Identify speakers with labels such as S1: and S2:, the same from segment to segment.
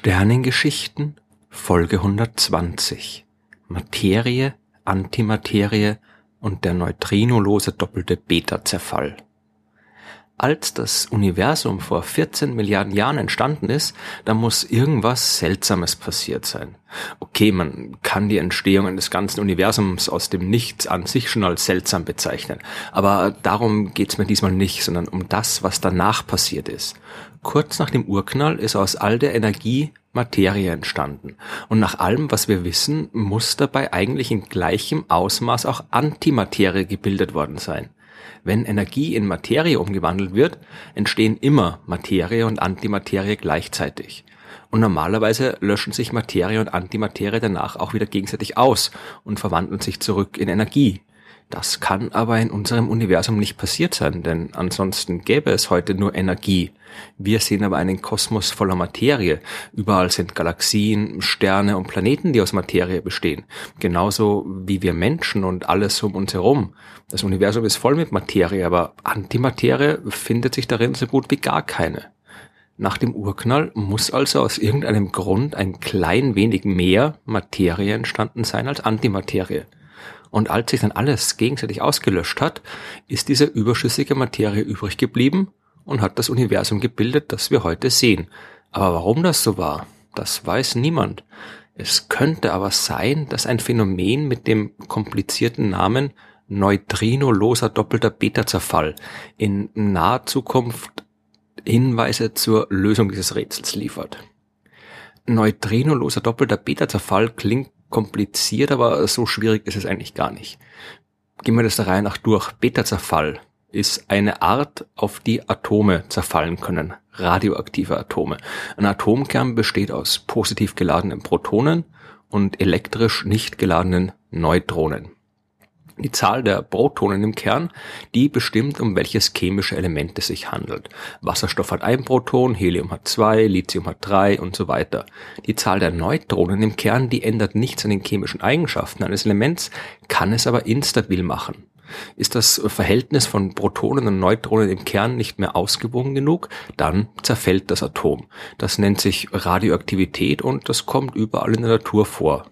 S1: Sternengeschichten Folge 120 Materie, Antimaterie und der neutrinolose doppelte Beta-Zerfall. Als das Universum vor 14 Milliarden Jahren entstanden ist, da muss irgendwas Seltsames passiert sein. Okay, man kann die Entstehung des ganzen Universums aus dem Nichts an sich schon als seltsam bezeichnen. Aber darum geht's mir diesmal nicht, sondern um das, was danach passiert ist. Kurz nach dem Urknall ist aus all der Energie Materie entstanden. Und nach allem, was wir wissen, muss dabei eigentlich in gleichem Ausmaß auch Antimaterie gebildet worden sein. Wenn Energie in Materie umgewandelt wird, entstehen immer Materie und Antimaterie gleichzeitig. Und normalerweise löschen sich Materie und Antimaterie danach auch wieder gegenseitig aus und verwandeln sich zurück in Energie. Das kann aber in unserem Universum nicht passiert sein, denn ansonsten gäbe es heute nur Energie. Wir sehen aber einen Kosmos voller Materie. Überall sind Galaxien, Sterne und Planeten, die aus Materie bestehen. Genauso wie wir Menschen und alles um uns herum. Das Universum ist voll mit Materie, aber Antimaterie findet sich darin so gut wie gar keine. Nach dem Urknall muss also aus irgendeinem Grund ein klein wenig mehr Materie entstanden sein als Antimaterie. Und als sich dann alles gegenseitig ausgelöscht hat, ist diese überschüssige Materie übrig geblieben und hat das Universum gebildet, das wir heute sehen. Aber warum das so war, das weiß niemand. Es könnte aber sein, dass ein Phänomen mit dem komplizierten Namen neutrinoloser doppelter Beta-Zerfall in naher Zukunft Hinweise zur Lösung dieses Rätsels liefert. Neutrinoloser doppelter Beta-Zerfall klingt kompliziert, aber so schwierig ist es eigentlich gar nicht. Gehen wir das der Reihe nach durch. Beta-Zerfall ist eine Art, auf die Atome zerfallen können, radioaktive Atome. Ein Atomkern besteht aus positiv geladenen Protonen und elektrisch nicht geladenen Neutronen. Die Zahl der Protonen im Kern, die bestimmt, um welches chemische Element es sich handelt. Wasserstoff hat ein Proton, Helium hat zwei, Lithium hat drei und so weiter. Die Zahl der Neutronen im Kern, die ändert nichts an den chemischen Eigenschaften eines Elements, kann es aber instabil machen. Ist das Verhältnis von Protonen und Neutronen im Kern nicht mehr ausgewogen genug, dann zerfällt das Atom. Das nennt sich Radioaktivität und das kommt überall in der Natur vor.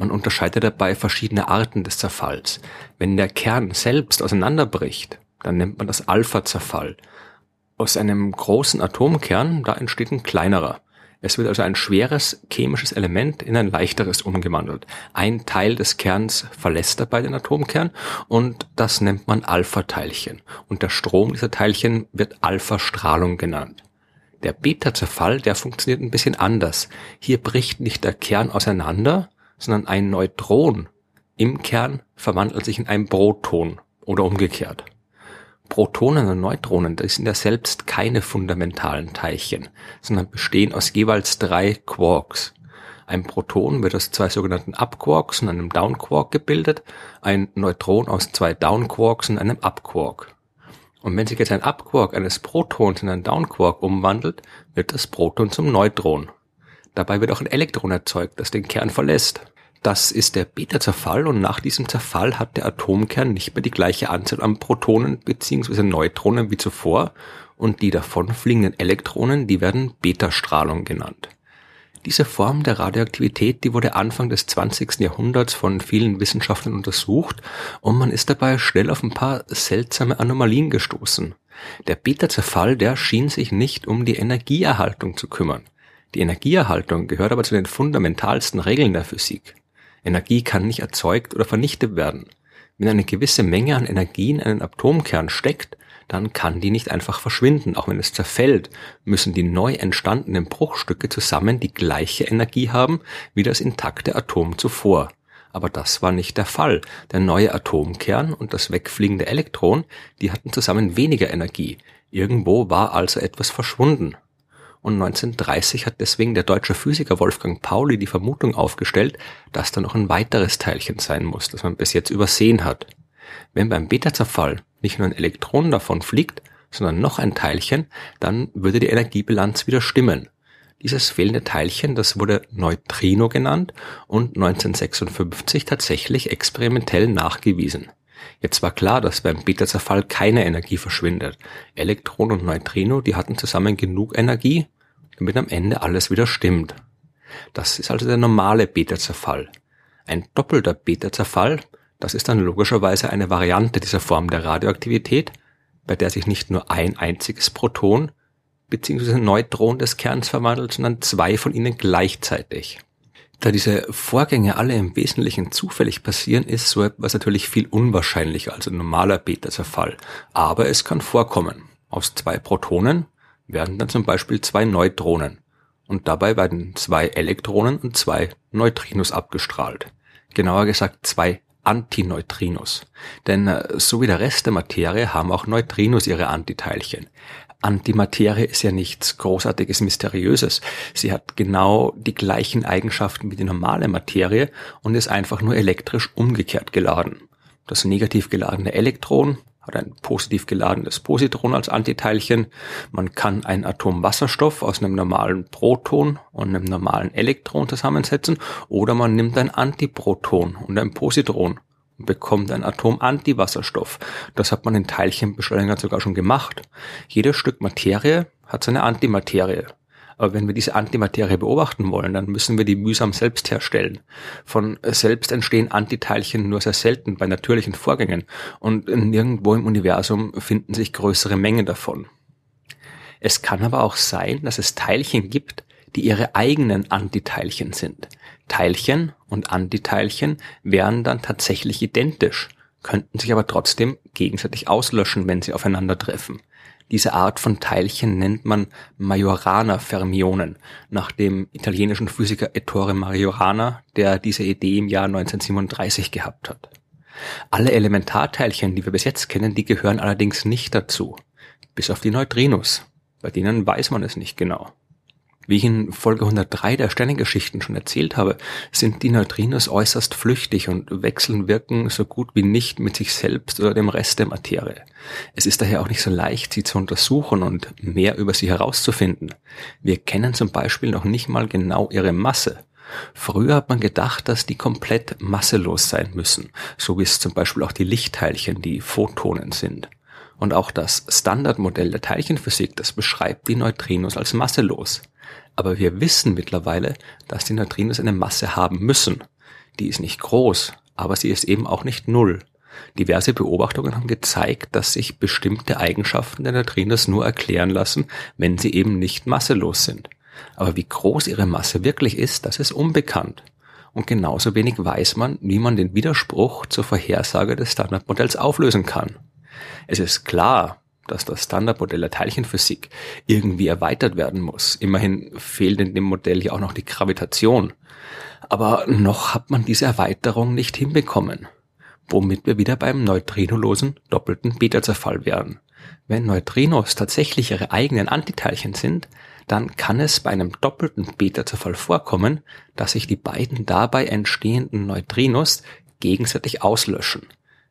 S1: Man unterscheidet dabei verschiedene Arten des Zerfalls. Wenn der Kern selbst auseinanderbricht, dann nennt man das Alpha-Zerfall. Aus einem großen Atomkern, da entsteht ein kleinerer. Es wird also ein schweres chemisches Element in ein leichteres umgewandelt. Ein Teil des Kerns verlässt dabei den Atomkern und das nennt man Alpha-Teilchen. Und der Strom dieser Teilchen wird Alpha-Strahlung genannt. Der Beta-Zerfall, der funktioniert ein bisschen anders. Hier bricht nicht der Kern auseinander, sondern ein Neutron im Kern verwandelt sich in ein Proton oder umgekehrt. Protonen und Neutronen, das sind ja selbst keine fundamentalen Teilchen, sondern bestehen aus jeweils drei Quarks. Ein Proton wird aus zwei sogenannten Up-Quarks und einem Down-Quark gebildet, ein Neutron aus zwei Down-Quarks und einem Up-Quark. Und wenn sich jetzt ein Up-Quark eines Protons in einen Down-Quark umwandelt, wird das Proton zum Neutron. Dabei wird auch ein Elektron erzeugt, das den Kern verlässt. Das ist der Beta-Zerfall und nach diesem Zerfall hat der Atomkern nicht mehr die gleiche Anzahl an Protonen bzw. Neutronen wie zuvor und die davonfliegenden Elektronen, die werden Beta-Strahlung genannt. Diese Form der Radioaktivität, die wurde Anfang des 20. Jahrhunderts von vielen Wissenschaftlern untersucht und man ist dabei schnell auf ein paar seltsame Anomalien gestoßen. Der Beta-Zerfall, der schien sich nicht um die Energieerhaltung zu kümmern. Die Energieerhaltung gehört aber zu den fundamentalsten Regeln der Physik. Energie kann nicht erzeugt oder vernichtet werden. Wenn eine gewisse Menge an Energie in einen Atomkern steckt, dann kann die nicht einfach verschwinden. Auch wenn es zerfällt, müssen die neu entstandenen Bruchstücke zusammen die gleiche Energie haben wie das intakte Atom zuvor. Aber das war nicht der Fall. Der neue Atomkern und das wegfliegende Elektron, die hatten zusammen weniger Energie. Irgendwo war also etwas verschwunden und 1930 hat deswegen der deutsche Physiker Wolfgang Pauli die Vermutung aufgestellt, dass da noch ein weiteres Teilchen sein muss, das man bis jetzt übersehen hat. Wenn beim Beta-Zerfall nicht nur ein Elektron davon fliegt, sondern noch ein Teilchen, dann würde die Energiebilanz wieder stimmen. Dieses fehlende Teilchen, das wurde Neutrino genannt und 1956 tatsächlich experimentell nachgewiesen. Jetzt war klar, dass beim Beta-Zerfall keine Energie verschwindet. Elektron und Neutrino, die hatten zusammen genug Energie, damit am Ende alles wieder stimmt. Das ist also der normale Beta-Zerfall. Ein doppelter Beta-Zerfall, das ist dann logischerweise eine Variante dieser Form der Radioaktivität, bei der sich nicht nur ein einziges Proton bzw. Neutron des Kerns verwandelt, sondern zwei von ihnen gleichzeitig. Da diese Vorgänge alle im Wesentlichen zufällig passieren, ist so etwas natürlich viel unwahrscheinlicher als ein normaler Beta-Zerfall. Aber es kann vorkommen. Aus zwei Protonen werden dann zum Beispiel zwei Neutronen. Und dabei werden zwei Elektronen und zwei Neutrinos abgestrahlt. Genauer gesagt zwei Antineutrinos. Denn äh, so wie der Rest der Materie haben auch Neutrinos ihre Antiteilchen. Antimaterie ist ja nichts großartiges, mysteriöses. Sie hat genau die gleichen Eigenschaften wie die normale Materie und ist einfach nur elektrisch umgekehrt geladen. Das negativ geladene Elektron hat ein positiv geladenes Positron als Antiteilchen. Man kann ein Atom Wasserstoff aus einem normalen Proton und einem normalen Elektron zusammensetzen oder man nimmt ein Antiproton und ein Positron bekommt ein Atom Antiwasserstoff. Das hat man in Teilchenbeschleunigern sogar schon gemacht. Jedes Stück Materie hat seine Antimaterie. Aber wenn wir diese Antimaterie beobachten wollen, dann müssen wir die mühsam selbst herstellen. Von selbst entstehen Antiteilchen nur sehr selten bei natürlichen Vorgängen und nirgendwo im Universum finden sich größere Mengen davon. Es kann aber auch sein, dass es Teilchen gibt, die ihre eigenen Antiteilchen sind. Teilchen und Antiteilchen wären dann tatsächlich identisch, könnten sich aber trotzdem gegenseitig auslöschen, wenn sie aufeinandertreffen. Diese Art von Teilchen nennt man Majorana-Fermionen, nach dem italienischen Physiker Ettore Majorana, der diese Idee im Jahr 1937 gehabt hat. Alle Elementarteilchen, die wir bis jetzt kennen, die gehören allerdings nicht dazu, bis auf die Neutrinos. Bei denen weiß man es nicht genau. Wie ich in Folge 103 der Sternengeschichten schon erzählt habe, sind die Neutrinos äußerst flüchtig und wechseln wirken so gut wie nicht mit sich selbst oder dem Rest der Materie. Es ist daher auch nicht so leicht, sie zu untersuchen und mehr über sie herauszufinden. Wir kennen zum Beispiel noch nicht mal genau ihre Masse. Früher hat man gedacht, dass die komplett masselos sein müssen, so wie es zum Beispiel auch die Lichtteilchen, die Photonen sind. Und auch das Standardmodell der Teilchenphysik, das beschreibt die Neutrinos als masselos. Aber wir wissen mittlerweile, dass die Neutrinos eine Masse haben müssen. Die ist nicht groß, aber sie ist eben auch nicht null. Diverse Beobachtungen haben gezeigt, dass sich bestimmte Eigenschaften der Neutrinos nur erklären lassen, wenn sie eben nicht masselos sind. Aber wie groß ihre Masse wirklich ist, das ist unbekannt. Und genauso wenig weiß man, wie man den Widerspruch zur Vorhersage des Standardmodells auflösen kann. Es ist klar, dass das Standardmodell der Teilchenphysik irgendwie erweitert werden muss. Immerhin fehlt in dem Modell ja auch noch die Gravitation. Aber noch hat man diese Erweiterung nicht hinbekommen. Womit wir wieder beim neutrinolosen doppelten Beta-Zerfall wären. Wenn Neutrinos tatsächlich ihre eigenen Antiteilchen sind, dann kann es bei einem doppelten Beta-Zerfall vorkommen, dass sich die beiden dabei entstehenden Neutrinos gegenseitig auslöschen.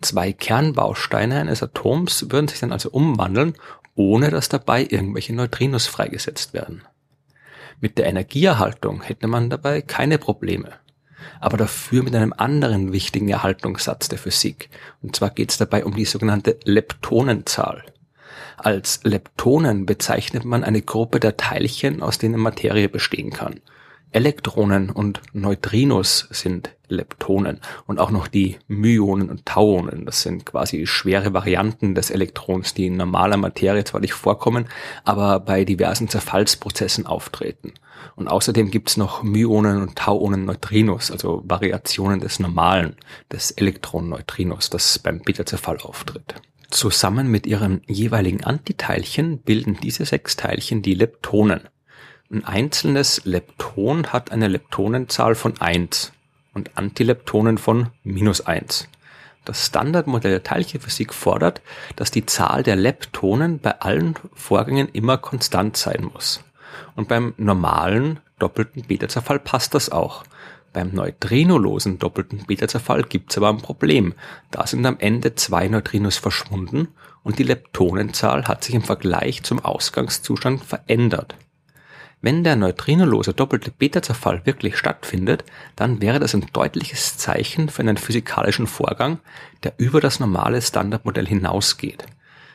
S1: Zwei Kernbausteine eines Atoms würden sich dann also umwandeln, ohne dass dabei irgendwelche Neutrinos freigesetzt werden. Mit der Energieerhaltung hätte man dabei keine Probleme. Aber dafür mit einem anderen wichtigen Erhaltungssatz der Physik. Und zwar geht es dabei um die sogenannte Leptonenzahl. Als Leptonen bezeichnet man eine Gruppe der Teilchen, aus denen Materie bestehen kann. Elektronen und Neutrinos sind Leptonen und auch noch die Myonen und Tauonen. Das sind quasi schwere Varianten des Elektrons, die in normaler Materie zwar nicht vorkommen, aber bei diversen Zerfallsprozessen auftreten. Und außerdem gibt's noch Myonen und Tauonen Neutrinos, also Variationen des normalen, des Elektron-Neutrinos, das beim Beta-Zerfall auftritt. Zusammen mit ihren jeweiligen Antiteilchen bilden diese sechs Teilchen die Leptonen. Ein einzelnes Lepton hat eine Leptonenzahl von 1 und Antileptonen von minus 1. Das Standardmodell der Teilchenphysik fordert, dass die Zahl der Leptonen bei allen Vorgängen immer konstant sein muss. Und beim normalen doppelten Beta-Zerfall passt das auch. Beim neutrinolosen doppelten Beta-Zerfall gibt's aber ein Problem. Da sind am Ende zwei Neutrinos verschwunden und die Leptonenzahl hat sich im Vergleich zum Ausgangszustand verändert. Wenn der neutrinolose doppelte Beta-Zerfall wirklich stattfindet, dann wäre das ein deutliches Zeichen für einen physikalischen Vorgang, der über das normale Standardmodell hinausgeht.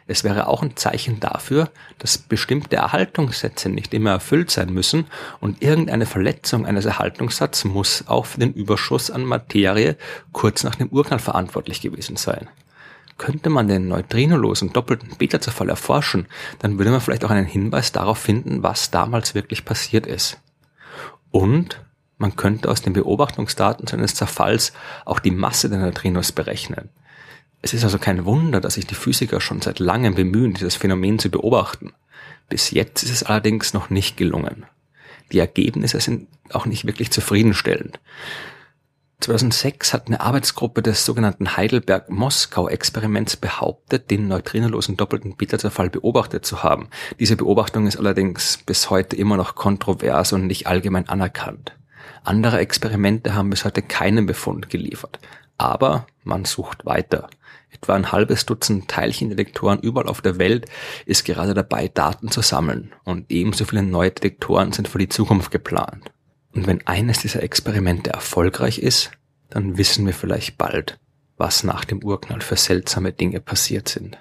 S1: Es wäre auch ein Zeichen dafür, dass bestimmte Erhaltungssätze nicht immer erfüllt sein müssen und irgendeine Verletzung eines Erhaltungssatzes muss auch für den Überschuss an Materie kurz nach dem Urknall verantwortlich gewesen sein. Könnte man den neutrinolosen doppelten Beta-Zerfall erforschen, dann würde man vielleicht auch einen Hinweis darauf finden, was damals wirklich passiert ist. Und man könnte aus den Beobachtungsdaten seines Zerfalls auch die Masse der Neutrinos berechnen. Es ist also kein Wunder, dass sich die Physiker schon seit langem bemühen, dieses Phänomen zu beobachten. Bis jetzt ist es allerdings noch nicht gelungen. Die Ergebnisse sind auch nicht wirklich zufriedenstellend. 2006 hat eine Arbeitsgruppe des sogenannten Heidelberg-Moskau-Experiments behauptet, den neutrinolosen doppelten Beta-Zerfall beobachtet zu haben. Diese Beobachtung ist allerdings bis heute immer noch kontrovers und nicht allgemein anerkannt. Andere Experimente haben bis heute keinen Befund geliefert. Aber man sucht weiter. Etwa ein halbes Dutzend Teilchendetektoren überall auf der Welt ist gerade dabei, Daten zu sammeln. Und ebenso viele neue Detektoren sind für die Zukunft geplant. Und wenn eines dieser Experimente erfolgreich ist, dann wissen wir vielleicht bald, was nach dem Urknall für seltsame Dinge passiert sind.